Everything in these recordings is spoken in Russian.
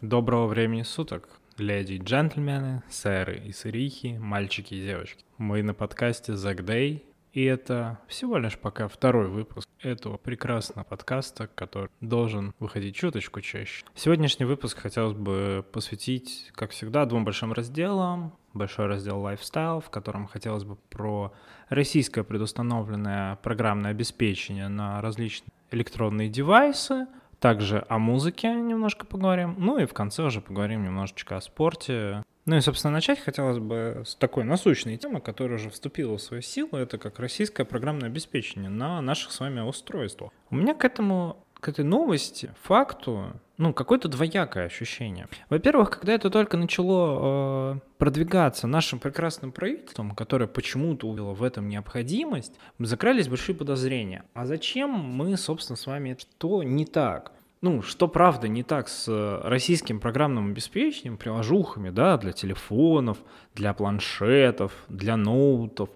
Доброго времени суток, леди и джентльмены, сэры и сырихи, мальчики и девочки. Мы на подкасте Zack Day, и это всего лишь пока второй выпуск этого прекрасного подкаста, который должен выходить чуточку чаще. Сегодняшний выпуск хотелось бы посвятить, как всегда, двум большим разделам. Большой раздел Lifestyle, в котором хотелось бы про российское предустановленное программное обеспечение на различные электронные девайсы — также о музыке немножко поговорим. Ну и в конце уже поговорим немножечко о спорте. Ну и, собственно, начать хотелось бы с такой насущной темы, которая уже вступила в свою силу. Это как российское программное обеспечение на наших с вами устройствах. У меня к этому к этой новости, факту, ну, какое-то двоякое ощущение. Во-первых, когда это только начало э, продвигаться нашим прекрасным правительством, которое почему-то увидело в этом необходимость, закрались большие подозрения. А зачем мы, собственно, с вами, что не так? Ну, что правда не так с российским программным обеспечением, приложухами, да, для телефонов, для планшетов, для ноутов,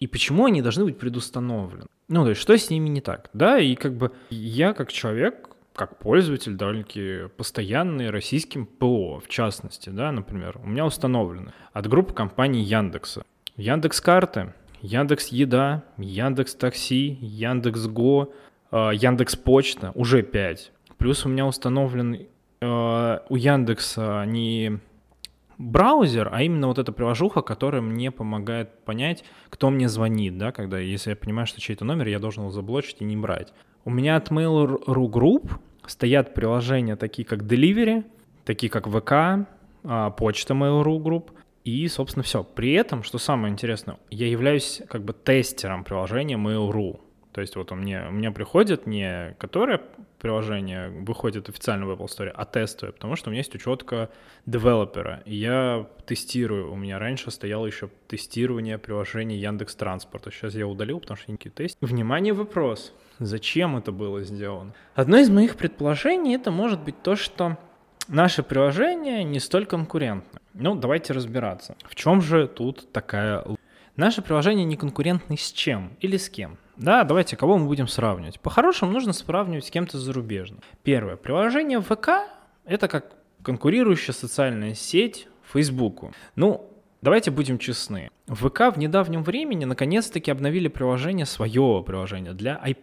и почему они должны быть предустановлены? Ну, то есть, что с ними не так, да, и как бы я как человек, как пользователь довольно-таки постоянный российским ПО, в частности, да, например, у меня установлены от группы компаний Яндекса. Яндекс карты, Яндекс Еда, Яндекс Такси, Яндекс Го, э, Яндекс Почта, уже 5. Плюс у меня установлен э, у Яндекса не браузер, а именно вот эта приложуха, которая мне помогает понять, кто мне звонит, да, когда, если я понимаю, что чей-то номер, я должен его заблочить и не брать. У меня от Mail.ru Group стоят приложения такие, как Delivery, такие, как ВК, а, почта Mail.ru Group, и, собственно, все. При этом, что самое интересное, я являюсь как бы тестером приложения Mail.ru. То есть вот у меня, у меня приходит не которое приложение выходит официально в Apple Store, а тестовое, потому что у меня есть учетка девелопера. И я тестирую. У меня раньше стояло еще тестирование приложений Яндекс Транспорта. Сейчас я удалил, потому что никакие тест. Внимание, вопрос. Зачем это было сделано? Одно из моих предположений это может быть то, что наше приложение не столь конкурентно. Ну, давайте разбираться. В чем же тут такая... Наше приложение не конкурентно с чем или с кем? Да, давайте, кого мы будем сравнивать? По-хорошему нужно сравнивать с кем-то зарубежным. Первое. Приложение ВК — это как конкурирующая социальная сеть Фейсбуку. Ну, Давайте будем честны. ВК в недавнем времени наконец-таки обновили приложение, свое приложение для. И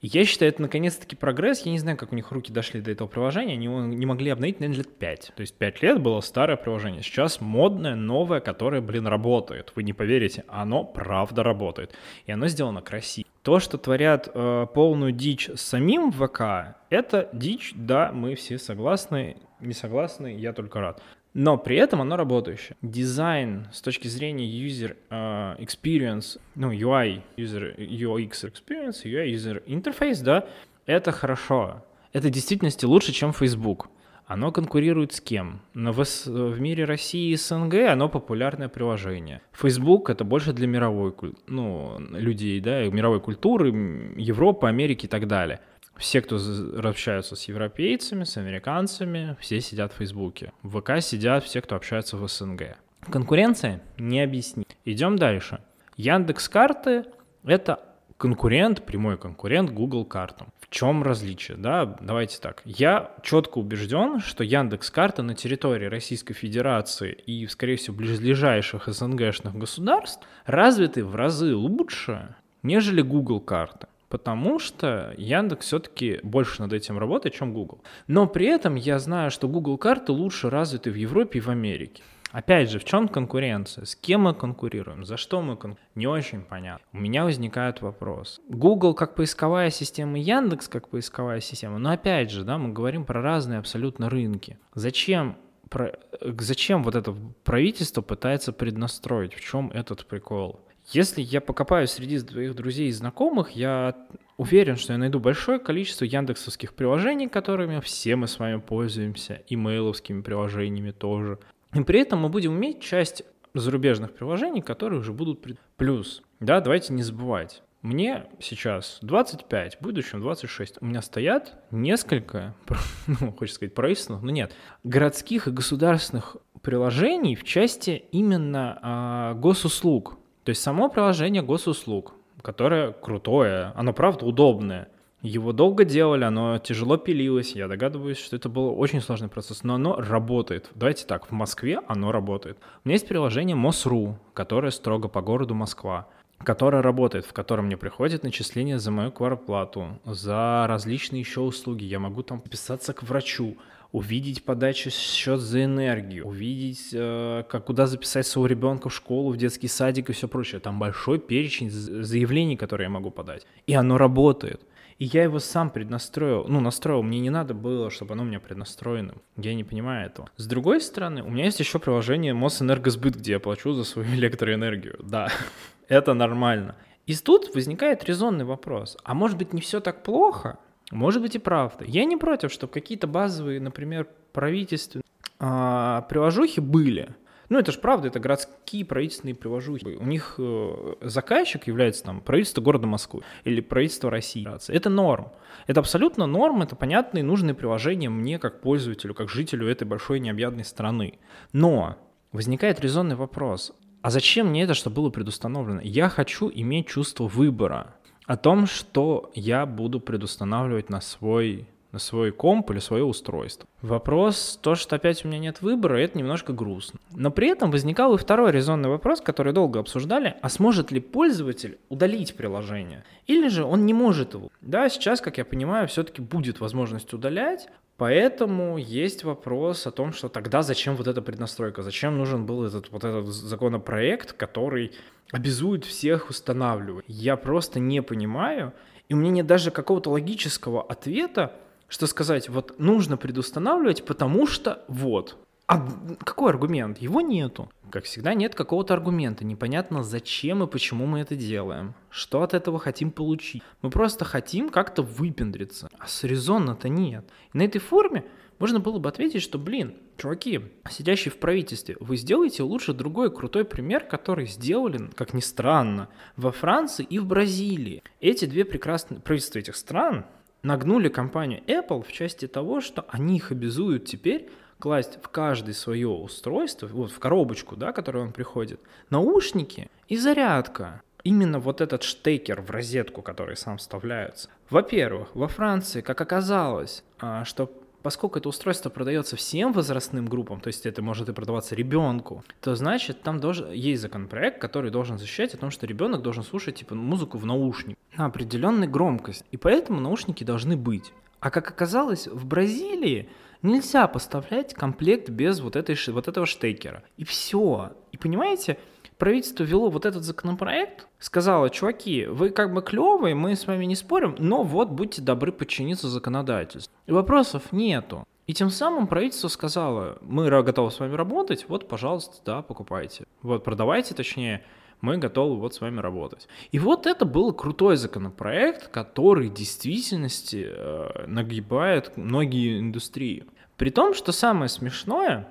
я считаю, это наконец-таки прогресс. Я не знаю, как у них руки дошли до этого приложения. Они его не могли обновить, наверное, лет 5. То есть 5 лет было старое приложение. Сейчас модное, новое, которое, блин, работает. Вы не поверите, оно правда работает. И оно сделано красиво. То, что творят э, полную дичь самим ВК, это дичь, да, мы все согласны, не согласны, я только рад но при этом оно работающее. Дизайн с точки зрения user uh, experience, ну, UI, user, UX experience, UI user interface, да, это хорошо. Это в действительности лучше, чем Facebook. Оно конкурирует с кем? Но в, в мире России и СНГ оно популярное приложение. Facebook это больше для мировой ну, людей, да, мировой культуры, Европы, Америки и так далее все, кто общаются с европейцами, с американцами, все сидят в Фейсбуке. В ВК сидят все, кто общается в СНГ. Конкуренция не объяснит. Идем дальше. Яндекс карты — это конкурент, прямой конкурент Google картам. В чем различие? Да, давайте так. Я четко убежден, что Яндекс карта на территории Российской Федерации и, скорее всего, ближайших СНГшных государств развиты в разы лучше, нежели Google карты потому что Яндекс все-таки больше над этим работает, чем Google. Но при этом я знаю, что Google карты лучше развиты в Европе и в Америке. Опять же, в чем конкуренция? С кем мы конкурируем? За что мы конкурируем? Не очень понятно. У меня возникает вопрос. Google как поисковая система, Яндекс как поисковая система. Но опять же, да, мы говорим про разные абсолютно рынки. Зачем про, зачем вот это правительство пытается преднастроить? В чем этот прикол? Если я покопаюсь среди своих друзей и знакомых, я уверен, что я найду большое количество яндексовских приложений, которыми все мы с вами пользуемся, имейловскими приложениями тоже. И при этом мы будем иметь часть зарубежных приложений, которые уже будут... Пред... Плюс, да, давайте не забывать. Мне сейчас 25, в будущем 26. У меня стоят несколько, ну, хочется сказать, правительственных, но нет, городских и государственных приложений в части именно а, госуслуг. То есть само приложение госуслуг, которое крутое, оно правда удобное. Его долго делали, оно тяжело пилилось. Я догадываюсь, что это был очень сложный процесс, но оно работает. Давайте так, в Москве оно работает. У меня есть приложение МОСРУ, которое строго по городу Москва которое работает, в котором мне приходит начисление за мою кварплату, за различные еще услуги. Я могу там писаться к врачу, увидеть подачу счет за энергию, увидеть, э, как куда записать своего ребенка в школу, в детский садик и все прочее. Там большой перечень заявлений, которые я могу подать. И оно работает. И я его сам преднастроил, ну, настроил, мне не надо было, чтобы оно у меня преднастроено. Я не понимаю этого. С другой стороны, у меня есть еще приложение Мосэнергосбыт, где я плачу за свою электроэнергию. Да, это нормально. И тут возникает резонный вопрос. А может быть не все так плохо? Может быть и правда. Я не против, чтобы какие-то базовые, например, правительственные а, приложухи были. Ну, это же правда, это городские правительственные приложухи. У них э, заказчик является там правительство города Москвы или правительство России. Это норм. Это абсолютно норм, это понятные нужные приложения мне как пользователю, как жителю этой большой необъятной страны. Но возникает резонный вопрос. А зачем мне это, чтобы было предустановлено? Я хочу иметь чувство выбора о том, что я буду предустанавливать на свой на свой комп или свое устройство. Вопрос, то, что опять у меня нет выбора, это немножко грустно. Но при этом возникал и второй резонный вопрос, который долго обсуждали, а сможет ли пользователь удалить приложение? Или же он не может его? Да, сейчас, как я понимаю, все-таки будет возможность удалять, Поэтому есть вопрос о том, что тогда зачем вот эта преднастройка, зачем нужен был этот вот этот законопроект, который обязует всех устанавливать. Я просто не понимаю, и у меня нет даже какого-то логического ответа, что сказать, вот нужно предустанавливать, потому что вот. А какой аргумент? Его нету. Как всегда, нет какого-то аргумента. Непонятно, зачем и почему мы это делаем. Что от этого хотим получить. Мы просто хотим как-то выпендриться. А с резонно-то нет. И на этой форме можно было бы ответить, что, блин, чуваки, сидящие в правительстве, вы сделаете лучше другой крутой пример, который сделали, как ни странно, во Франции и в Бразилии. Эти две прекрасные правительства этих стран нагнули компанию Apple в части того, что они их обязуют теперь класть в каждое свое устройство, вот в коробочку, да, которую он приходит, наушники и зарядка. Именно вот этот штекер в розетку, который сам вставляется. Во-первых, во Франции, как оказалось, а, что поскольку это устройство продается всем возрастным группам, то есть это может и продаваться ребенку, то значит там должен, есть законопроект, который должен защищать о том, что ребенок должен слушать типа музыку в наушник на определенной громкость. И поэтому наушники должны быть. А как оказалось, в Бразилии нельзя поставлять комплект без вот, этой, вот этого штекера. И все. И понимаете, правительство вело вот этот законопроект, сказало, чуваки, вы как бы клевые, мы с вами не спорим, но вот будьте добры подчиниться законодательству. И вопросов нету. И тем самым правительство сказало, мы готовы с вами работать, вот, пожалуйста, да, покупайте. Вот, продавайте, точнее, мы готовы вот с вами работать. И вот это был крутой законопроект, который в действительности э, нагибает многие индустрии. При том, что самое смешное,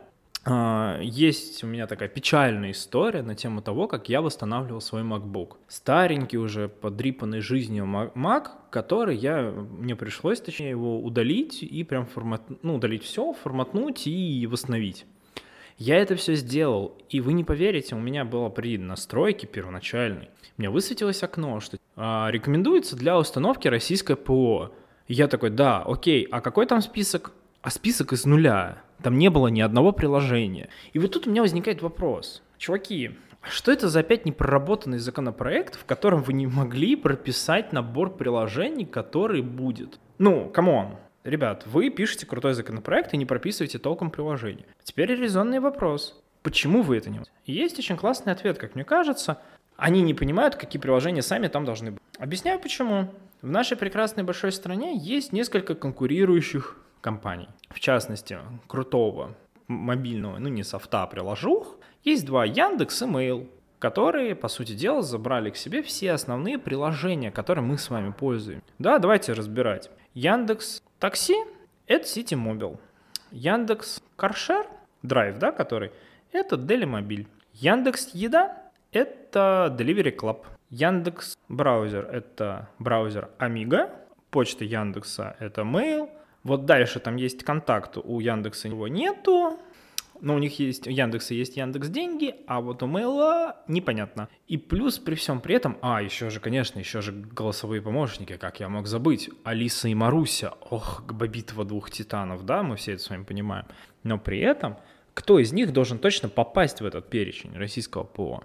есть у меня такая печальная история на тему того, как я восстанавливал свой MacBook. Старенький уже, подрипанный жизнью Mac, который я, мне пришлось, точнее, его удалить и прям формат, ну, удалить все, форматнуть и восстановить. Я это все сделал, и вы не поверите, у меня было при настройке первоначальной, у меня высветилось окно, что а, рекомендуется для установки российское ПО. И я такой, да, окей, а какой там список? А список из нуля. Там не было ни одного приложения. И вот тут у меня возникает вопрос. Чуваки, что это за опять непроработанный законопроект, в котором вы не могли прописать набор приложений, который будет? Ну, come on. Ребят, вы пишете крутой законопроект и не прописываете толком приложение. Теперь резонный вопрос. Почему вы это не И есть очень классный ответ, как мне кажется. Они не понимают, какие приложения сами там должны быть. Объясняю почему. В нашей прекрасной большой стране есть несколько конкурирующих компаний. В частности, крутого мобильного, ну не софта, а приложух, есть два Яндекс и Mail, которые, по сути дела, забрали к себе все основные приложения, которые мы с вами пользуем. Да, давайте разбирать. Яндекс Такси – это City Mobile. Яндекс Каршер, драйв, да, который, это Делимобиль. Яндекс Еда – это Delivery Club. Яндекс Браузер – это браузер Amiga. Почта Яндекса – это Mail – вот дальше там есть контакт, у Яндекса его нету. но у них есть, у Яндекса есть Яндекс деньги, а вот у Мейла непонятно. И плюс при всем при этом, а, еще же, конечно, еще же голосовые помощники, как я мог забыть, Алиса и Маруся, ох, битва двух титанов, да, мы все это с вами понимаем. Но при этом, кто из них должен точно попасть в этот перечень российского ПО?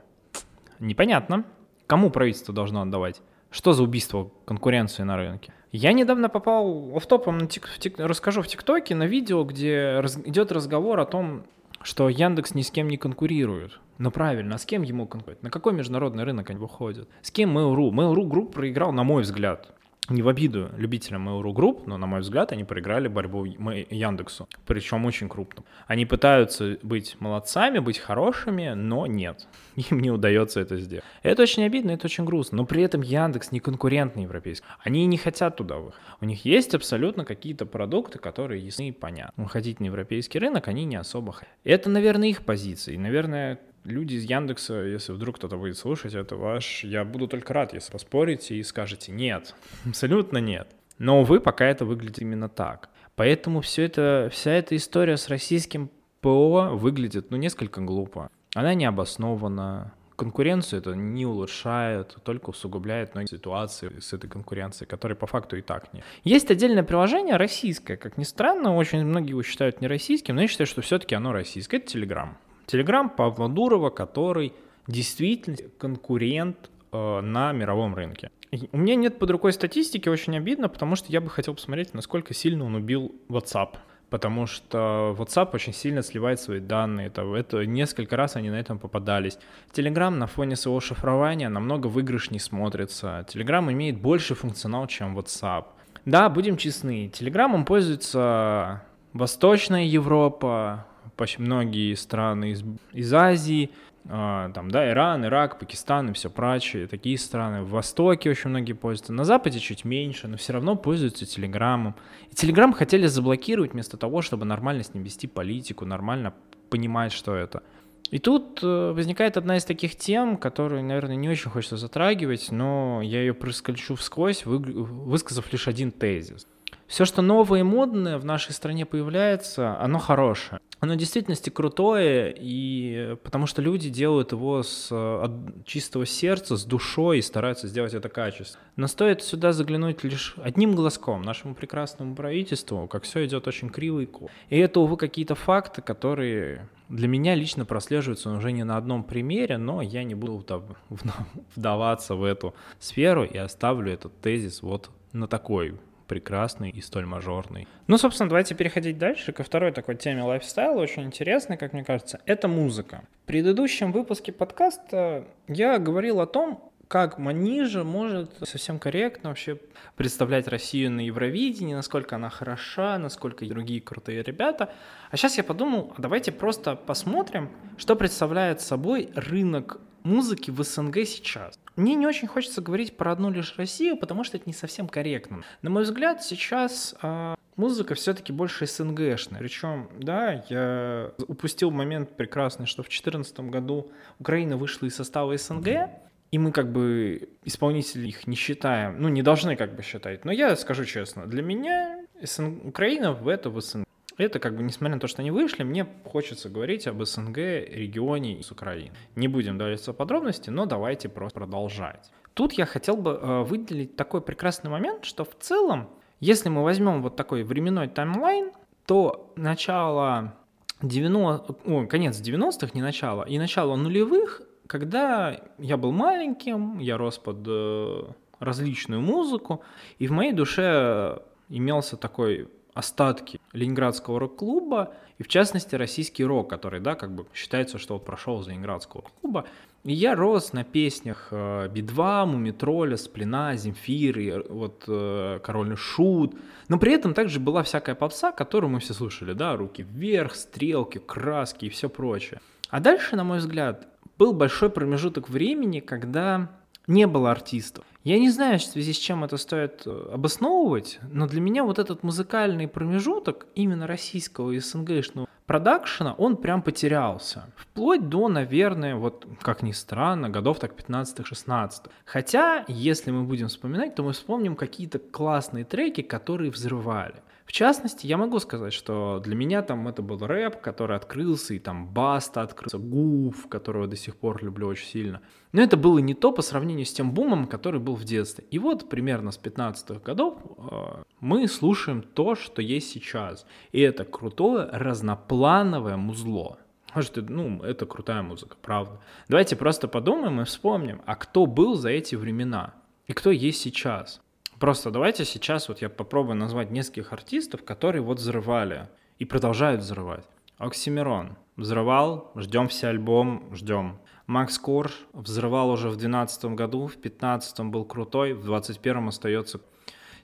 Непонятно. Кому правительство должно отдавать? Что за убийство конкуренции на рынке? Я недавно попал в топом, на тик, тик, расскажу в ТикТоке на видео, где раз, идет разговор о том, что Яндекс ни с кем не конкурирует. Ну правильно, а с кем ему конкурировать? На какой международный рынок они выходят? С кем Mail.ru? Mail.ru Group проиграл, на мой взгляд, не в обиду любителям Mail.ru Group, но, на мой взгляд, они проиграли борьбу Яндексу, причем очень крупно. Они пытаются быть молодцами, быть хорошими, но нет, им не удается это сделать. Это очень обидно, это очень грустно, но при этом Яндекс не конкурентный европейский. Они не хотят туда выходить. У них есть абсолютно какие-то продукты, которые ясны и понятны. Уходить на европейский рынок они не особо хотят. Это, наверное, их позиции. Наверное, люди из Яндекса, если вдруг кто-то будет слушать, это ваш, я буду только рад, если поспорите и скажете нет, абсолютно нет. Но, увы, пока это выглядит именно так. Поэтому все это, вся эта история с российским ПО выглядит, ну, несколько глупо. Она не обоснована, конкуренцию это не улучшает, только усугубляет многие ситуации с этой конкуренцией, которой по факту и так нет. Есть отдельное приложение российское, как ни странно, очень многие его считают не российским, но я считаю, что все-таки оно российское, это Telegram. Телеграм Павла Дурова, который действительно конкурент э, на мировом рынке. У меня нет под рукой статистики, очень обидно, потому что я бы хотел посмотреть, насколько сильно он убил WhatsApp. Потому что WhatsApp очень сильно сливает свои данные. Это, это несколько раз они на этом попадались. Telegram на фоне своего шифрования намного выигрышней смотрится. Telegram имеет больше функционал, чем WhatsApp. Да, будем честны, Телеграмом пользуется Восточная Европа, почти многие страны из, из Азии, э, там, да, Иран, Ирак, Пакистан и все прочее, такие страны. В Востоке очень многие пользуются, на Западе чуть меньше, но все равно пользуются Телеграмом. И Телеграм хотели заблокировать вместо того, чтобы нормально с ним вести политику, нормально понимать, что это. И тут э, возникает одна из таких тем, которую, наверное, не очень хочется затрагивать, но я ее проскольчу всквозь, вы, высказав лишь один тезис. Все, что новое и модное в нашей стране появляется, оно хорошее. Оно в действительности крутое, и потому что люди делают его с от чистого сердца, с душой и стараются сделать это качественно. Но стоит сюда заглянуть лишь одним глазком нашему прекрасному правительству, как все идет очень криво и криво. И это, увы, какие-то факты, которые для меня лично прослеживаются уже не на одном примере, но я не буду вдаваться в эту сферу и оставлю этот тезис вот на такой прекрасный и столь мажорный. Ну, собственно, давайте переходить дальше ко второй такой теме лайфстайла, очень интересной, как мне кажется, это музыка. В предыдущем выпуске подкаста я говорил о том, как Манижа может совсем корректно вообще представлять Россию на Евровидении, насколько она хороша, насколько другие крутые ребята. А сейчас я подумал, а давайте просто посмотрим, что представляет собой рынок музыки в СНГ сейчас. Мне не очень хочется говорить про одну лишь Россию, потому что это не совсем корректно. На мой взгляд, сейчас э, музыка все-таки больше СНГшная. Причем, да, я упустил момент прекрасный, что в 2014 году Украина вышла из состава СНГ, и мы как бы исполнители их не считаем, ну не должны как бы считать. Но я скажу честно, для меня СН... Украина в это в СНГ. Это как бы, несмотря на то, что они вышли, мне хочется говорить об СНГ регионе с Украины. Не будем давиться подробности, но давайте просто продолжать. Тут я хотел бы э, выделить такой прекрасный момент, что в целом, если мы возьмем вот такой временной таймлайн, то начало 90, о, конец 90-х, не начало, и начало нулевых, когда я был маленьким, я рос под э, различную музыку, и в моей душе имелся такой остатки Ленинградского рок-клуба, и в частности российский рок, который, да, как бы считается, что вот прошел из Ленинградского клуба. И я рос на песнях э, Би-2, Мумитроля, Сплина, Земфиры, вот э, Король и Шут. Но при этом также была всякая попса, которую мы все слушали, да, руки вверх, стрелки, краски и все прочее. А дальше, на мой взгляд, был большой промежуток времени, когда не было артистов. Я не знаю, в связи с чем это стоит э, обосновывать, но для меня вот этот музыкальный промежуток именно российского и СНГшного продакшена, он прям потерялся. Вплоть до, наверное, вот как ни странно, годов так 15-16. Хотя, если мы будем вспоминать, то мы вспомним какие-то классные треки, которые взрывали. В частности, я могу сказать, что для меня там это был рэп, который открылся, и там Баста открылся, Гуф, которого до сих пор люблю очень сильно. Но это было не то по сравнению с тем бумом, который был в детстве. И вот примерно с 15-х годов э, мы слушаем то, что есть сейчас. И это крутое разноплановое музло. Может, ну, это крутая музыка, правда. Давайте просто подумаем и вспомним, а кто был за эти времена и кто есть сейчас. Просто давайте сейчас вот я попробую назвать нескольких артистов, которые вот взрывали и продолжают взрывать. Оксимирон взрывал, ждем все альбом, ждем. Макс Корж взрывал уже в 2012 году, в 2015 был крутой, в 2021 остается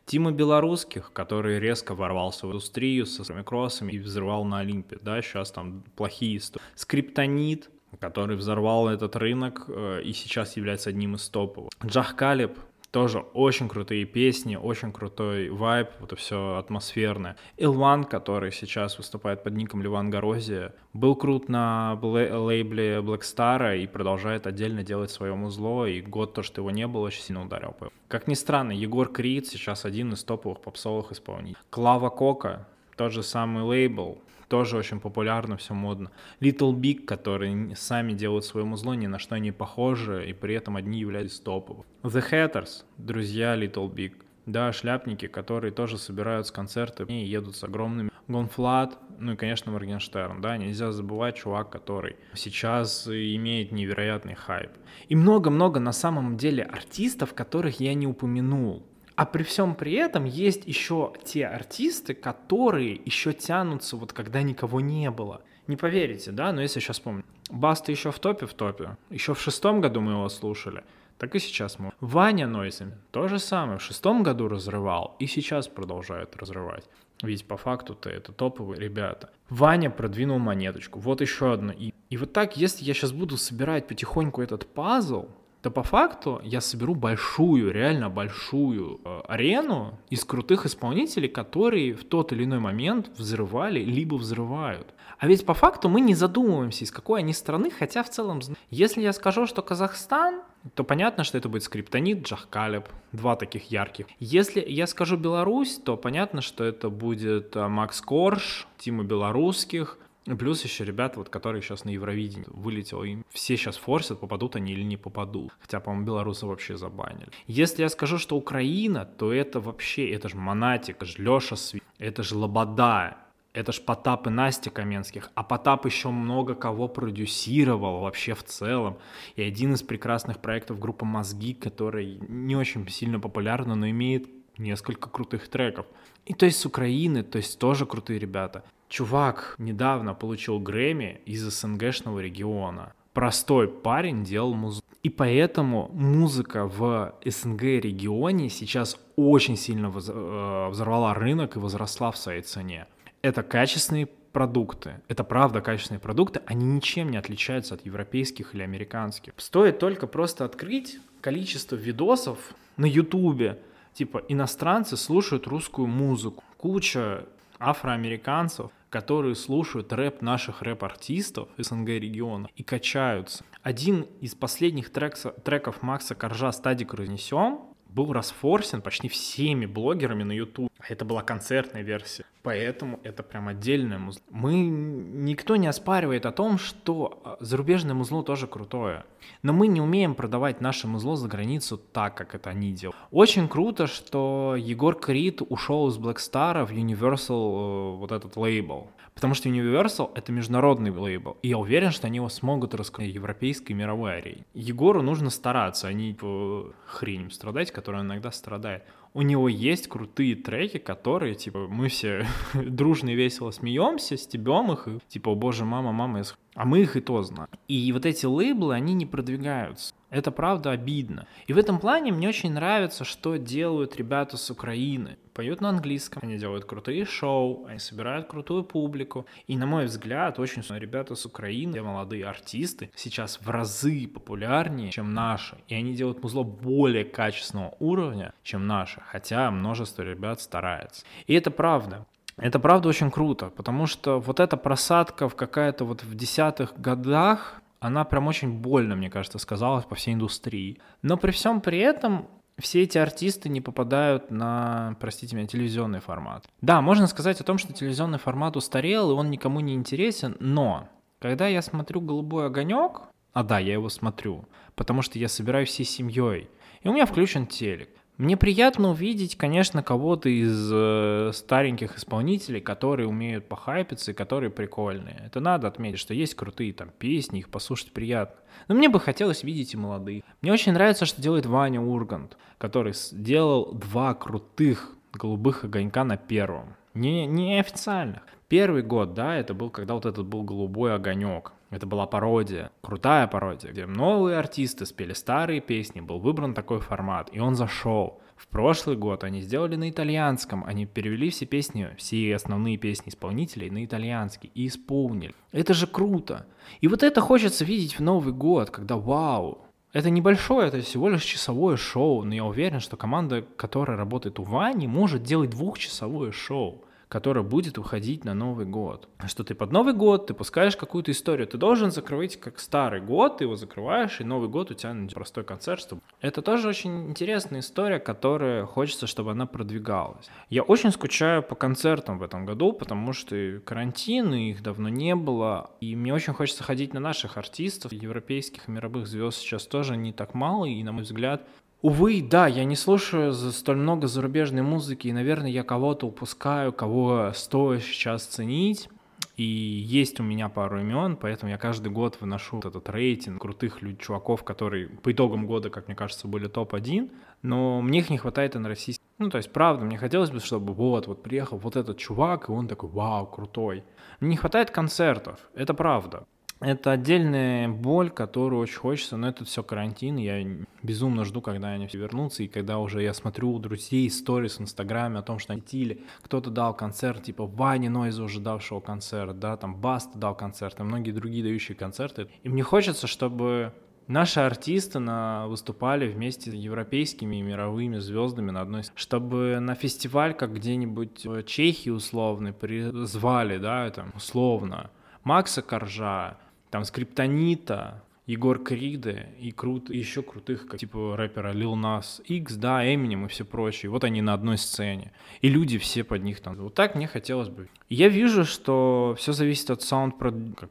Тима Белорусских, который резко ворвался в индустрию со своими кроссами и взрывал на Олимпе, да, сейчас там плохие истории. Скриптонит, который взорвал этот рынок э, и сейчас является одним из топовых. Джах Калиб, тоже очень крутые песни, очень крутой вайб, вот это все атмосферное. Илван, который сейчас выступает под ником Ливан Горозия, был крут на лейбле Black Star и продолжает отдельно делать свое музло, и год то, что его не было, очень сильно ударил. Как ни странно, Егор Крид сейчас один из топовых попсовых исполнителей. Клава Кока, тот же самый лейбл, тоже очень популярно, все модно. Little Big, которые сами делают свое музло, ни на что не похожи, и при этом одни являются топовыми. The Hatters, друзья Little Big, да, шляпники, которые тоже собирают с концерты и едут с огромными. GONE.Fludd, ну и, конечно, Моргенштерн, да, нельзя забывать чувак, который сейчас имеет невероятный хайп. И много-много на самом деле артистов, которых я не упомянул. А при всем при этом есть еще те артисты, которые еще тянутся, вот когда никого не было. Не поверите, да, но если сейчас помню. Баста еще в топе, в топе. Еще в шестом году мы его слушали. Так и сейчас мы. Ваня Нойзен то же самое. В шестом году разрывал и сейчас продолжает разрывать. Ведь по факту-то это топовые ребята. Ваня продвинул монеточку. Вот еще одно. И, и вот так, если я сейчас буду собирать потихоньку этот пазл, то по факту я соберу большую, реально большую э, арену из крутых исполнителей, которые в тот или иной момент взрывали, либо взрывают. А ведь по факту мы не задумываемся, из какой они страны, хотя в целом... Если я скажу, что Казахстан, то понятно, что это будет Скриптонит, Джахкалеб, два таких ярких. Если я скажу Беларусь, то понятно, что это будет э, Макс Корж, Тима Белорусских, Плюс еще ребята, вот, которые сейчас на Евровидении вылетел, им все сейчас форсят, попадут они или не попадут. Хотя, по-моему, белорусы вообще забанили. Если я скажу, что Украина, то это вообще, это же Монатик, это же Леша Сви, это же Лобода, это ж Потап и Настя Каменских, а Потап еще много кого продюсировал вообще в целом. И один из прекрасных проектов группы «Мозги», который не очень сильно популярна, но имеет несколько крутых треков. И то есть с Украины, то есть тоже крутые ребята. Чувак недавно получил Грэмми из СНГшного региона. Простой парень делал музыку. И поэтому музыка в СНГ регионе сейчас очень сильно э, взорвала рынок и возросла в своей цене. Это качественные продукты. Это правда качественные продукты, они ничем не отличаются от европейских или американских. Стоит только просто открыть количество видосов на ютубе, типа иностранцы слушают русскую музыку. Куча афроамериканцев которые слушают рэп наших рэп-артистов СНГ региона и качаются. Один из последних трекс, треков Макса Коржа «Стадик разнесем» был расфорсен почти всеми блогерами на YouTube. А это была концертная версия. Поэтому это прям отдельное музло. Мы, никто не оспаривает о том, что а, зарубежное музло тоже крутое. Но мы не умеем продавать наше музло за границу так, как это они делают. Очень круто, что Егор Крид ушел из Black Star в Universal э, вот этот лейбл. Потому что Universal — это международный лейбл. И я уверен, что они его смогут раскрыть европейской мировой арене. Егору нужно стараться, а не по хреням страдать, которая иногда страдает у него есть крутые треки, которые, типа, мы все дружно и весело смеемся, стебем их, и, типа, о боже, мама, мама, я а мы их и то знаем. И вот эти лейблы, они не продвигаются. Это правда обидно. И в этом плане мне очень нравится, что делают ребята с Украины. Поют на английском, они делают крутые шоу, они собирают крутую публику. И на мой взгляд, очень ребята с Украины, молодые артисты, сейчас в разы популярнее, чем наши. И они делают музло более качественного уровня, чем наши. Хотя множество ребят старается. И это правда. Это правда очень круто, потому что вот эта просадка в какая-то вот в десятых годах, она прям очень больно, мне кажется, сказалась по всей индустрии. Но при всем при этом все эти артисты не попадают на, простите меня, телевизионный формат. Да, можно сказать о том, что телевизионный формат устарел, и он никому не интересен, но когда я смотрю «Голубой огонек», а да, я его смотрю, потому что я собираюсь всей семьей, и у меня включен телек. Мне приятно увидеть, конечно, кого-то из э, стареньких исполнителей, которые умеют похайпиться и которые прикольные. Это надо отметить, что есть крутые там песни, их послушать приятно. Но мне бы хотелось видеть и молодые. Мне очень нравится, что делает Ваня Ургант, который сделал два крутых голубых огонька на первом. Не, не официальных. Первый год, да, это был, когда вот этот был голубой огонек. Это была пародия, крутая пародия, где новые артисты спели старые песни, был выбран такой формат, и он зашел. В прошлый год они сделали на итальянском, они перевели все песни, все основные песни исполнителей на итальянский и исполнили. Это же круто. И вот это хочется видеть в Новый год, когда вау, это небольшое, это всего лишь часовое шоу, но я уверен, что команда, которая работает у Вани, может делать двухчасовое шоу которая будет уходить на Новый год. Что ты под Новый год, ты пускаешь какую-то историю, ты должен закрывать как старый год, ты его закрываешь, и Новый год у тебя простой концерт. Чтобы... Это тоже очень интересная история, которая хочется, чтобы она продвигалась. Я очень скучаю по концертам в этом году, потому что карантин, и их давно не было, и мне очень хочется ходить на наших артистов, европейских и мировых звезд сейчас тоже не так мало, и, на мой взгляд, Увы, да, я не слушаю столь много зарубежной музыки, и, наверное, я кого-то упускаю, кого стоит сейчас ценить. И есть у меня пару имен, поэтому я каждый год выношу вот этот рейтинг крутых чуваков, которые по итогам года, как мне кажется, были топ-1, но мне их не хватает и на российских. Ну, то есть, правда, мне хотелось бы, чтобы вот, вот приехал вот этот чувак, и он такой, вау, крутой. Мне не хватает концертов, это правда это отдельная боль, которую очень хочется, но это все карантин, я безумно жду, когда они все вернутся, и когда уже я смотрю у друзей сторис в Инстаграме о том, что они тили, кто-то дал концерт, типа Вани Нойза уже давшего концерт, да, там Баста дал концерт, и многие другие дающие концерты, и мне хочется, чтобы Наши артисты на, выступали вместе с европейскими и мировыми звездами на одной, чтобы на фестиваль, как где-нибудь в Чехии условно, призвали, да, там, условно, Макса Коржа, там Скриптонита, Егор Криде и крут, еще крутых, как типа рэпера Lil Nas X, да, Eminem и все прочее. Вот они на одной сцене. И люди все под них там. Вот так мне хотелось бы. Я вижу, что все зависит от sound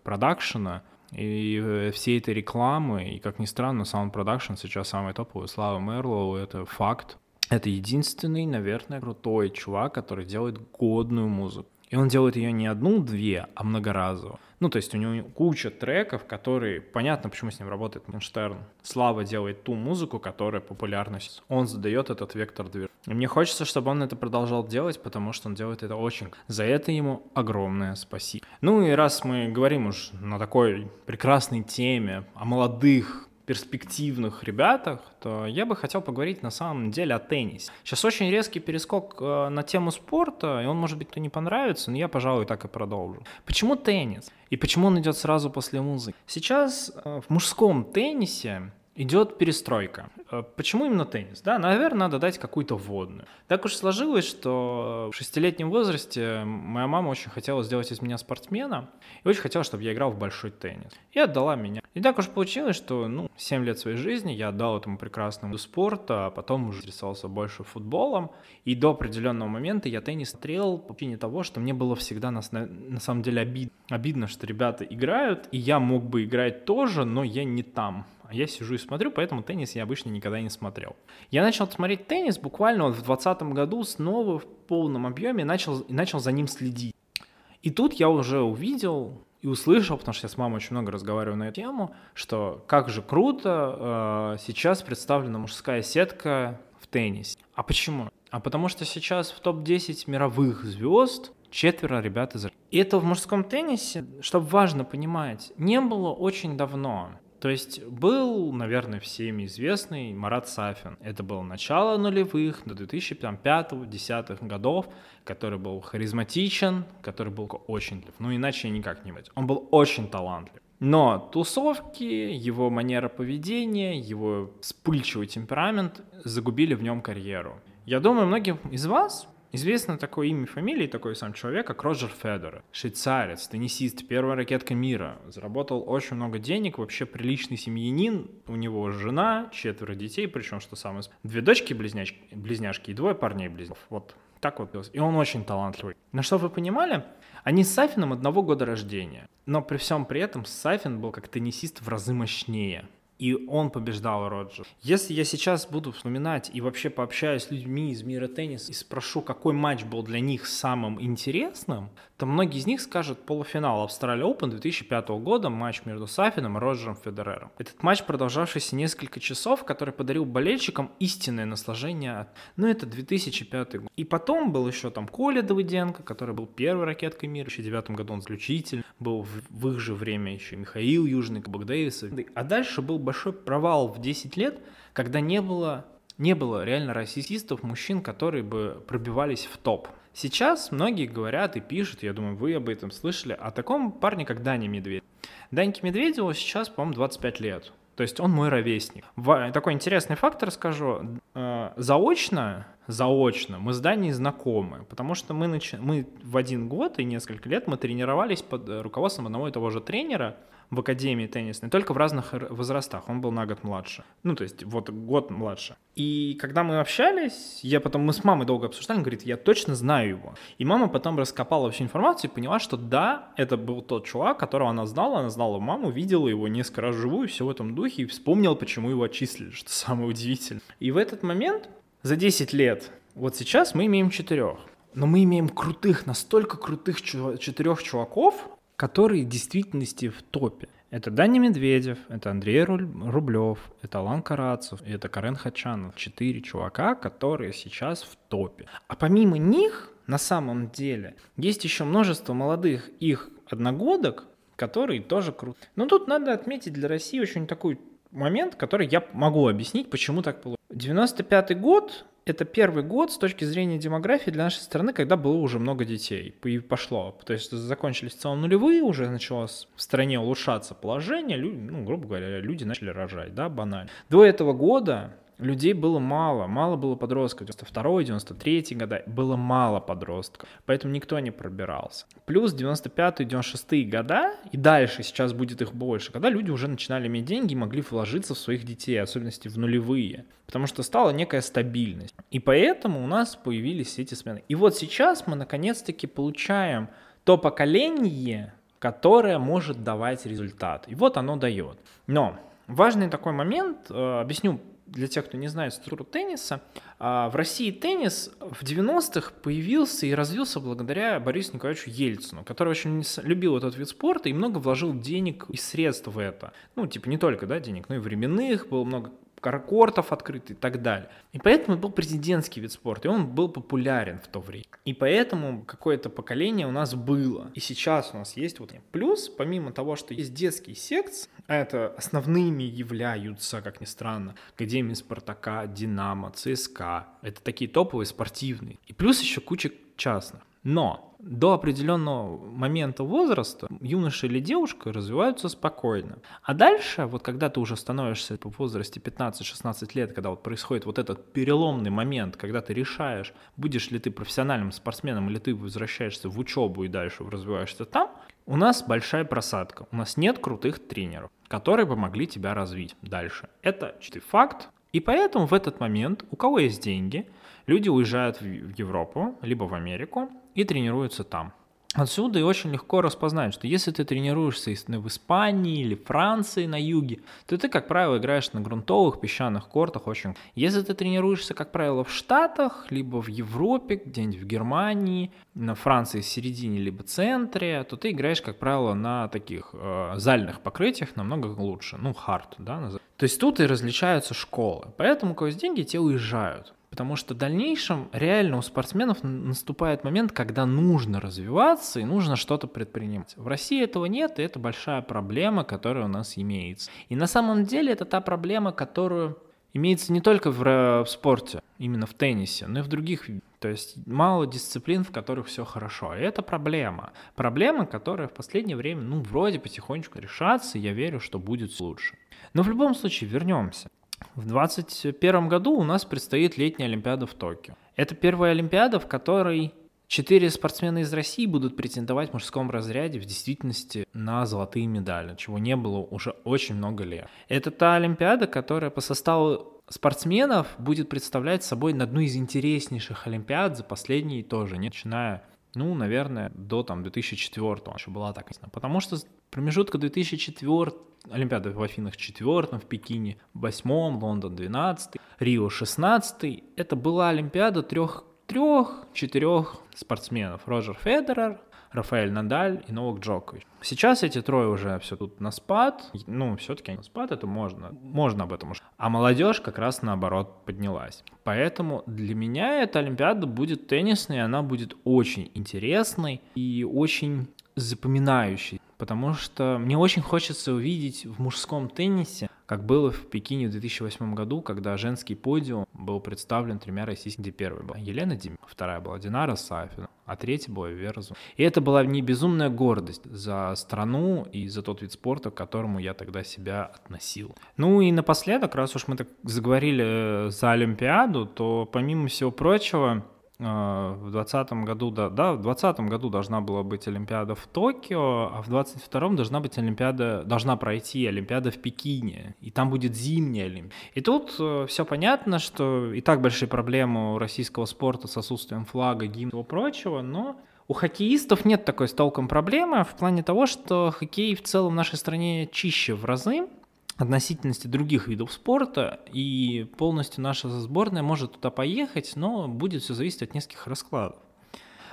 production а и э, всей этой рекламы. И, как ни странно, sound production сейчас самый топовый. Слава Мэрлоу — это факт. Это единственный, наверное, крутой чувак, который делает годную музыку. И он делает ее не одну-две, а многоразово. Ну, то есть у него куча треков, которые... Понятно, почему с ним работает Моргенштерн. Слава делает ту музыку, которая популярность. Он задает этот вектор движения. И мне хочется, чтобы он это продолжал делать, потому что он делает это очень. За это ему огромное спасибо. Ну и раз мы говорим уж на такой прекрасной теме о молодых перспективных ребятах, то я бы хотел поговорить на самом деле о теннисе. Сейчас очень резкий перескок э, на тему спорта, и он, может быть, кто не понравится, но я, пожалуй, так и продолжу. Почему теннис? И почему он идет сразу после музыки? Сейчас э, в мужском теннисе идет перестройка. Э, почему именно теннис? Да, наверное, надо дать какую-то вводную. Так уж сложилось, что в шестилетнем возрасте моя мама очень хотела сделать из меня спортсмена и очень хотела, чтобы я играл в большой теннис. И отдала меня. И так уж получилось, что ну, 7 лет своей жизни я отдал этому прекрасному спорту, а потом уже интересовался больше футболом. И до определенного момента я теннис смотрел по причине того, что мне было всегда на, на самом деле обид, обидно, что ребята играют, и я мог бы играть тоже, но я не там а я сижу и смотрю, поэтому теннис я обычно никогда не смотрел. Я начал смотреть теннис буквально вот в 2020 году снова в полном объеме начал, начал за ним следить. И тут я уже увидел и услышал, потому что я с мамой очень много разговариваю на эту тему, что как же круто э, сейчас представлена мужская сетка в теннисе. А почему? А потому что сейчас в топ-10 мировых звезд четверо ребят из... И это в мужском теннисе, чтобы важно понимать, не было очень давно. То есть был, наверное, всеми известный Марат Сафин. Это было начало нулевых, до 2005-2010 годов, который был харизматичен, который был очень... Ну, иначе никак не быть. Он был очень талантлив. Но тусовки, его манера поведения, его вспыльчивый темперамент загубили в нем карьеру. Я думаю, многим из вас Известно такое имя, фамилия, такой сам человек, как Роджер Федер, швейцарец, теннисист, первая ракетка мира, заработал очень много денег, вообще приличный семьянин, у него жена, четверо детей, причем, что самое, две дочки-близняшки близняшки и двое парней-близнецов. Вот так вот. И он очень талантливый. На что вы понимали? Они с Сафином одного года рождения. Но при всем при этом Сафин был как теннисист в разы мощнее и он побеждал Роджер. Если я сейчас буду вспоминать и вообще пообщаюсь с людьми из мира тенниса и спрошу, какой матч был для них самым интересным, то многие из них скажут полуфинал Австралия Open 2005 года, матч между Сафином и Роджером Федерером. Этот матч, продолжавшийся несколько часов, который подарил болельщикам истинное наслаждение. Ну, это 2005 год. И потом был еще там Коля Давыденко, который был первой ракеткой мира. В 2009 году он заключитель. Был в, в их же время еще Михаил Южный, Кубок Дэвиса. А дальше был большой провал в 10 лет, когда не было, не было реально расистов, мужчин, которые бы пробивались в топ. Сейчас многие говорят и пишут, я думаю, вы об этом слышали, о таком парне, как Дани Медведев. Даньке Медведеву сейчас, по-моему, 25 лет. То есть он мой ровесник. Такой интересный факт расскажу. Э, заочно, заочно мы с Даней знакомы, потому что мы, нач... мы в один год и несколько лет мы тренировались под руководством одного и того же тренера, в академии теннисной, только в разных возрастах. Он был на год младше. Ну, то есть вот год младше. И когда мы общались, я потом, мы с мамой долго обсуждали, он говорит, я точно знаю его. И мама потом раскопала всю информацию и поняла, что да, это был тот чувак, которого она знала, она знала маму, видела его несколько раз живую, все в этом духе, и вспомнила, почему его отчислили, что самое удивительное. И в этот момент, за 10 лет, вот сейчас мы имеем четырех. Но мы имеем крутых, настолько крутых четырех чуваков, которые в действительности в топе. Это Даня Медведев, это Андрей Рублев, это Алан Карацев, и это Карен Хачанов. Четыре чувака, которые сейчас в топе. А помимо них, на самом деле, есть еще множество молодых их одногодок, которые тоже круто. Но тут надо отметить для России очень такой момент, который я могу объяснить, почему так получилось. 95 год это первый год с точки зрения демографии для нашей страны, когда было уже много детей. И пошло. То есть закончились в целом нулевые, уже началось в стране улучшаться положение, люди, ну, грубо говоря, люди начали рожать, да, банально. До этого года людей было мало, мало было подростков. 92 93 года было мало подростков, поэтому никто не пробирался. Плюс 95 96 года, и дальше сейчас будет их больше, когда люди уже начинали иметь деньги и могли вложиться в своих детей, особенности в нулевые, потому что стала некая стабильность. И поэтому у нас появились эти смены. И вот сейчас мы наконец-таки получаем то поколение, которое может давать результат. И вот оно дает. Но важный такой момент, э, объясню для тех, кто не знает структуру тенниса, а, в России теннис в 90-х появился и развился благодаря Борису Николаевичу Ельцину, который очень любил этот вид спорта и много вложил денег и средств в это. Ну, типа не только да, денег, но и временных, было много каркортов открыт и так далее. И поэтому был президентский вид спорта, и он был популярен в то время. И поэтому какое-то поколение у нас было. И сейчас у нас есть вот. Плюс, помимо того, что есть детские секции, а это основными являются, как ни странно, Академия Спартака, Динамо, ЦСКА. Это такие топовые спортивные. И плюс еще куча частных. Но до определенного момента возраста юноша или девушка развиваются спокойно. А дальше, вот когда ты уже становишься в возрасте 15-16 лет, когда вот происходит вот этот переломный момент, когда ты решаешь, будешь ли ты профессиональным спортсменом или ты возвращаешься в учебу и дальше развиваешься там, у нас большая просадка. У нас нет крутых тренеров, которые бы могли тебя развить дальше. Это чистый факт. И поэтому в этот момент, у кого есть деньги, люди уезжают в Европу, либо в Америку, и тренируются там. Отсюда и очень легко распознать, что если ты тренируешься в Испании или Франции на юге, то ты, как правило, играешь на грунтовых песчаных кортах очень. Если ты тренируешься, как правило, в Штатах, либо в Европе, где-нибудь в Германии, на Франции в середине, либо центре, то ты играешь, как правило, на таких э, зальных покрытиях намного лучше, ну, хард, да, то есть тут и различаются школы. Поэтому, есть деньги, те уезжают. Потому что в дальнейшем реально у спортсменов наступает момент, когда нужно развиваться и нужно что-то предпринимать. В России этого нет, и это большая проблема, которая у нас имеется. И на самом деле это та проблема, которую имеется не только в, в спорте, именно в теннисе, но и в других то есть мало дисциплин, в которых все хорошо. И это проблема. Проблема, которая в последнее время, ну, вроде потихонечку решаться, я верю, что будет лучше. Но в любом случае, вернемся. В 2021 году у нас предстоит летняя Олимпиада в Токио. Это первая Олимпиада, в которой четыре спортсмена из России будут претендовать в мужском разряде в действительности на золотые медали, чего не было уже очень много лет. Это та Олимпиада, которая по составу спортсменов будет представлять собой одну из интереснейших Олимпиад за последние тоже, начиная ну, наверное, до там 2004 еще была так. Потому что промежутка 2004 Олимпиада в Афинах 4, в Пекине 8, Лондон 12, Рио 16. Это была Олимпиада трех трех-четырех спортсменов. Роджер Федерер, Рафаэль Надаль и Новак Джокович. Сейчас эти трое уже все тут на спад. Ну, все-таки на спад это можно. Можно об этом уже. А молодежь как раз наоборот поднялась. Поэтому для меня эта Олимпиада будет теннисной, она будет очень интересной и очень запоминающей. Потому что мне очень хочется увидеть в мужском теннисе как было в Пекине в 2008 году, когда женский подиум был представлен тремя российскими, где первая была Елена Дим, вторая была Динара Сафина, а третья была Верзу. И это была не безумная гордость за страну и за тот вид спорта, к которому я тогда себя относил. Ну и напоследок, раз уж мы так заговорили э, за Олимпиаду, то помимо всего прочего, в 2020 году, да, да, в 2020 году должна была быть Олимпиада в Токио, а в 2022 должна быть Олимпиада, должна пройти Олимпиада в Пекине, и там будет зимняя Олимпиада. И тут э, все понятно, что и так большие проблемы у российского спорта с отсутствием флага, гимна и прочего, но у хоккеистов нет такой с толком проблемы в плане того, что хоккей в целом в нашей стране чище в разы, относительности других видов спорта, и полностью наша сборная может туда поехать, но будет все зависеть от нескольких раскладов.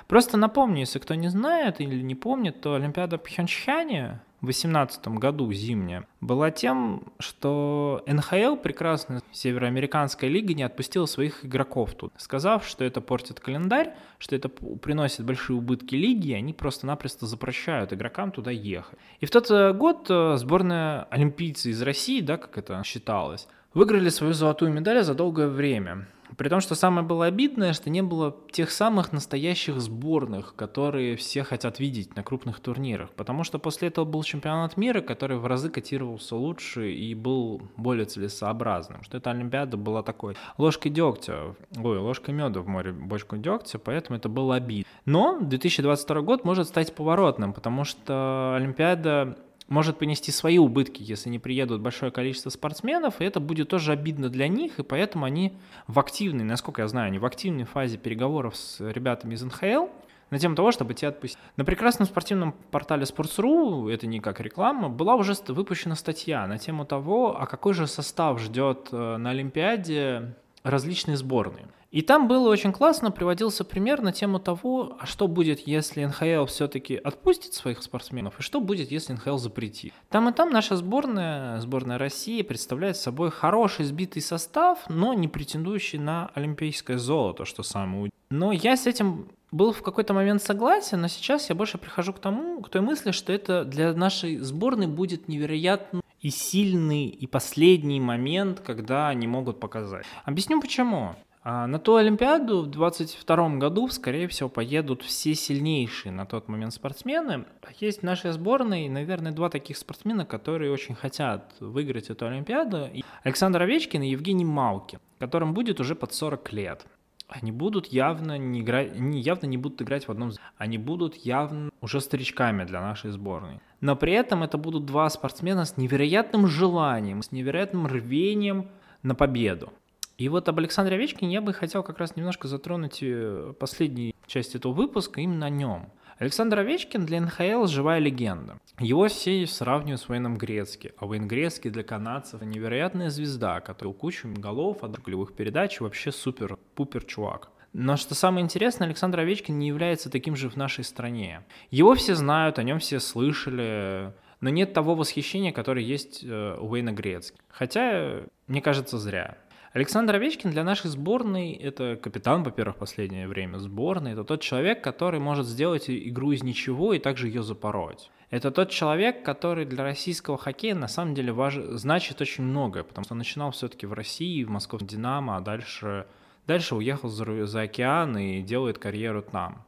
Просто напомню, если кто не знает или не помнит, то Олимпиада в Пхенчхане 2018 году зимняя, была тем, что НХЛ, прекрасная североамериканская лига, не отпустила своих игроков тут, сказав, что это портит календарь, что это приносит большие убытки лиги, и они просто-напросто запрещают игрокам туда ехать. И в тот э, год э, сборная олимпийцы из России, да, как это считалось, выиграли свою золотую медаль за долгое время. При том, что самое было обидное, что не было тех самых настоящих сборных, которые все хотят видеть на крупных турнирах. Потому что после этого был чемпионат мира, который в разы котировался лучше и был более целесообразным. Что эта Олимпиада была такой ложкой дегтя, ой, ложкой меда в море бочку дегтя, поэтому это было обидно. Но 2022 год может стать поворотным, потому что Олимпиада может понести свои убытки, если не приедут большое количество спортсменов, и это будет тоже обидно для них, и поэтому они в активной, насколько я знаю, они в активной фазе переговоров с ребятами из НХЛ, на тему того, чтобы тебя отпустить. На прекрасном спортивном портале Sports.ru, это не как реклама, была уже выпущена статья на тему того, а какой же состав ждет э, на Олимпиаде различные сборные. И там было очень классно, приводился пример на тему того, а что будет, если НХЛ все-таки отпустит своих спортсменов, и что будет, если НХЛ запретит. Там и там наша сборная, сборная России, представляет собой хороший сбитый состав, но не претендующий на олимпийское золото, что самое Но я с этим был в какой-то момент согласен, но сейчас я больше прихожу к тому, к той мысли, что это для нашей сборной будет невероятно и сильный, и последний момент, когда они могут показать. Объясню почему. А на ту Олимпиаду в 2022 году, скорее всего, поедут все сильнейшие на тот момент спортсмены. Есть в нашей сборной, наверное, два таких спортсмена, которые очень хотят выиграть эту Олимпиаду. Александр Овечкин и Евгений Малкин, которым будет уже под 40 лет. Они будут явно не играть, они явно не будут играть в одном, они будут явно уже старичками для нашей сборной. Но при этом это будут два спортсмена с невероятным желанием, с невероятным рвением на победу. И вот об Александре Овечкине я бы хотел как раз немножко затронуть э, последнюю часть этого выпуска именно о нем. Александр Овечкин для НХЛ живая легенда. Его все сравнивают с Уэйном Грецки, а Уэйн Грецки для канадцев невероятная звезда, который кучу голов, от передач, вообще супер-пупер чувак. Но что самое интересное, Александр Овечкин не является таким же в нашей стране. Его все знают, о нем все слышали, но нет того восхищения, которое есть э, у Уэйна Грецки. Хотя, мне кажется, зря. Александр Овечкин для нашей сборной – это капитан, во-первых, в последнее время сборной. Это тот человек, который может сделать игру из ничего и также ее запороть. Это тот человек, который для российского хоккея на самом деле важ... значит очень многое, потому что он начинал все-таки в России, в московском «Динамо», а дальше, дальше уехал за, за океан и делает карьеру там.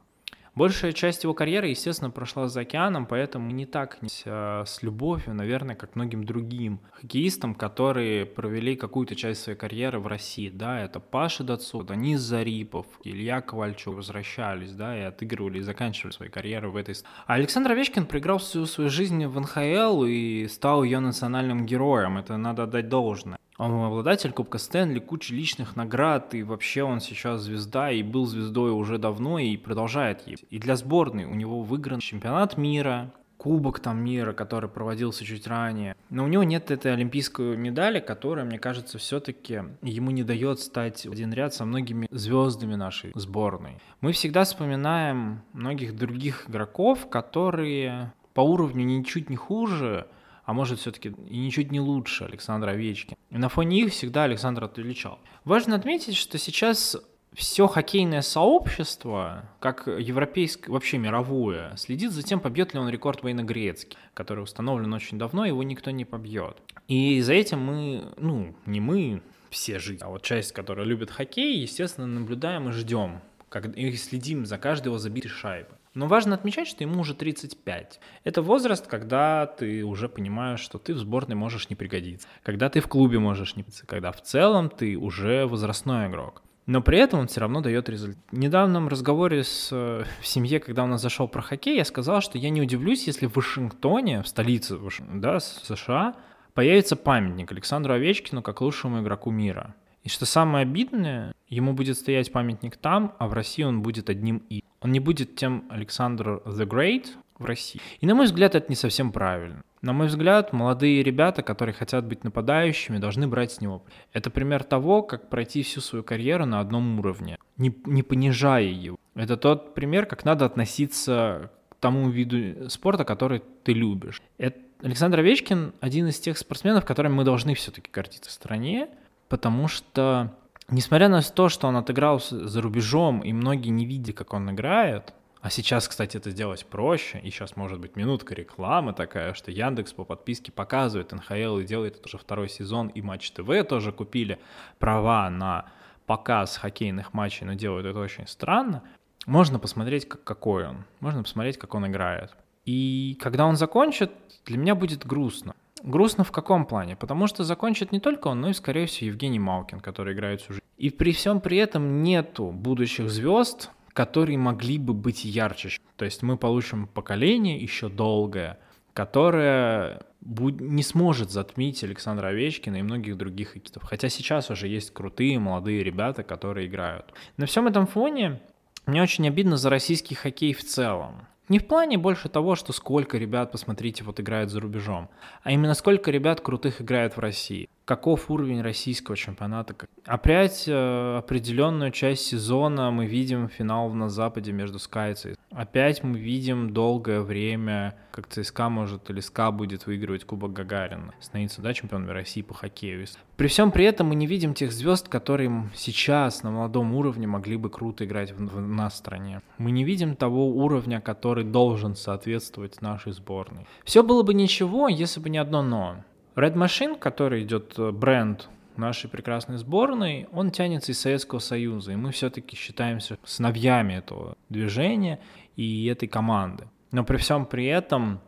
Большая часть его карьеры, естественно, прошла за океаном, поэтому не так а, с любовью, наверное, как многим другим хоккеистам, которые провели какую-то часть своей карьеры в России. Да, это Паша Дацу, Денис Зарипов, Илья Ковальчук возвращались, да, и отыгрывали и заканчивали свои карьеры в этой... А Александр Овечкин проиграл всю свою жизнь в НХЛ и стал ее национальным героем. Это надо отдать должное. Он обладатель Кубка Стэнли, куча личных наград, и вообще он сейчас звезда, и был звездой уже давно, и продолжает есть. И для сборной у него выигран чемпионат мира, Кубок там мира, который проводился чуть ранее. Но у него нет этой олимпийской медали, которая, мне кажется, все-таки ему не дает стать в один ряд со многими звездами нашей сборной. Мы всегда вспоминаем многих других игроков, которые по уровню ничуть не хуже, а может все-таки и ничуть не лучше Александра Овечкин. И на фоне их всегда Александр отличал. Важно отметить, что сейчас все хоккейное сообщество, как европейское, вообще мировое, следит за тем, побьет ли он рекорд Вейна Грецки, который установлен очень давно, его никто не побьет. И за этим мы, ну, не мы, все жители, а вот часть, которая любит хоккей, естественно, наблюдаем и ждем, как, и следим за каждой его забитой шайбой. Но важно отмечать, что ему уже 35. Это возраст, когда ты уже понимаешь, что ты в сборной можешь не пригодиться, когда ты в клубе можешь не пригодиться, когда в целом ты уже возрастной игрок. Но при этом он все равно дает результат. В недавнем разговоре с, в семье, когда у нас зашел про хоккей, я сказал, что я не удивлюсь, если в Вашингтоне, в столице да, США, появится памятник Александру Овечкину как лучшему игроку мира. И что самое обидное, ему будет стоять памятник там, а в России он будет одним из. Он не будет тем Александр the Great в России. И на мой взгляд, это не совсем правильно. На мой взгляд, молодые ребята, которые хотят быть нападающими, должны брать с него. Это пример того, как пройти всю свою карьеру на одном уровне, не, не понижая его. Это тот пример, как надо относиться к тому виду спорта, который ты любишь. Это Александр Овечкин один из тех спортсменов, которыми мы должны все-таки гордиться в стране, потому что Несмотря на то, что он отыграл за рубежом, и многие не видят, как он играет, а сейчас, кстати, это сделать проще, и сейчас может быть минутка рекламы такая, что Яндекс по подписке показывает НХЛ и делает это уже второй сезон, и Матч ТВ тоже купили права на показ хоккейных матчей, но делают это очень странно. Можно посмотреть, как, какой он, можно посмотреть, как он играет. И когда он закончит, для меня будет грустно. Грустно в каком плане? Потому что закончит не только он, но и, скорее всего, Евгений Малкин, который играет всю жизнь. И при всем при этом нету будущих звезд, которые могли бы быть ярче. То есть мы получим поколение еще долгое, которое не сможет затмить Александра Овечкина и многих других хоккеистов. Хотя сейчас уже есть крутые молодые ребята, которые играют. На всем этом фоне мне очень обидно за российский хоккей в целом. Не в плане больше того, что сколько ребят, посмотрите, вот играют за рубежом, а именно сколько ребят крутых играет в России каков уровень российского чемпионата. Опять э, определенную часть сезона мы видим финал на Западе между СКА и ЦСКА. Опять мы видим долгое время, как ЦСКА может или СКА будет выигрывать Кубок Гагарина, становиться да, чемпионами России по хоккею. При всем при этом мы не видим тех звезд, которые сейчас на молодом уровне могли бы круто играть в, в нас стране. Мы не видим того уровня, который должен соответствовать нашей сборной. Все было бы ничего, если бы не одно «но». Red Machine, который идет э, бренд нашей прекрасной сборной, он тянется из Советского Союза, и мы все-таки считаемся сыновьями этого движения и этой команды. Но при всем при этом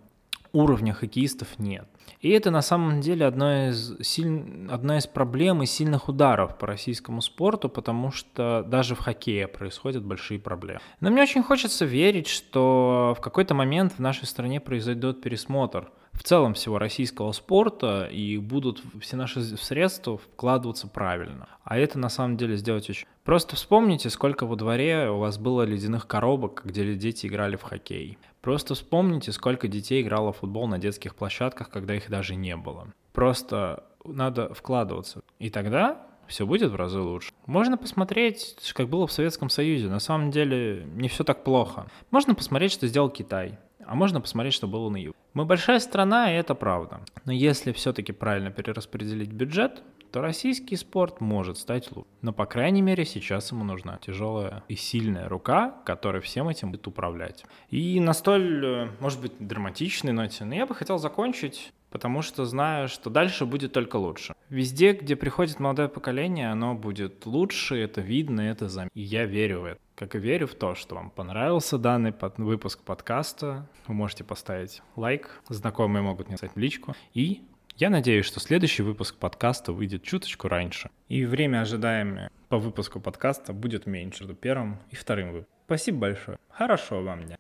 уровня хоккеистов нет. И это на самом деле одна из, силь... одна из проблем и сильных ударов по российскому спорту, потому что даже в хоккее происходят большие проблемы. Но мне очень хочется верить, что в какой-то момент в нашей стране произойдет пересмотр – в целом всего российского спорта, и будут все наши средства вкладываться правильно. А это на самом деле сделать очень... Просто вспомните, сколько во дворе у вас было ледяных коробок, где дети играли в хоккей. Просто вспомните, сколько детей играло в футбол на детских площадках, когда их даже не было. Просто надо вкладываться. И тогда все будет в разы лучше. Можно посмотреть, как было в Советском Союзе. На самом деле не все так плохо. Можно посмотреть, что сделал Китай. А можно посмотреть, что было на юге. Мы большая страна, и это правда. Но если все-таки правильно перераспределить бюджет, то российский спорт может стать лучше. Но, по крайней мере, сейчас ему нужна тяжелая и сильная рука, которая всем этим будет управлять. И на столь, э, может быть, драматичной ноте, но я бы хотел закончить потому что знаю, что дальше будет только лучше. Везде, где приходит молодое поколение, оно будет лучше, это видно, это заметно. И я верю в это. Как и верю в то, что вам понравился данный под... выпуск подкаста. Вы можете поставить лайк, знакомые могут мне в личку. И я надеюсь, что следующий выпуск подкаста выйдет чуточку раньше. И время ожидаемое по выпуску подкаста будет меньше между первым и вторым выпуском. Спасибо большое. Хорошего вам дня.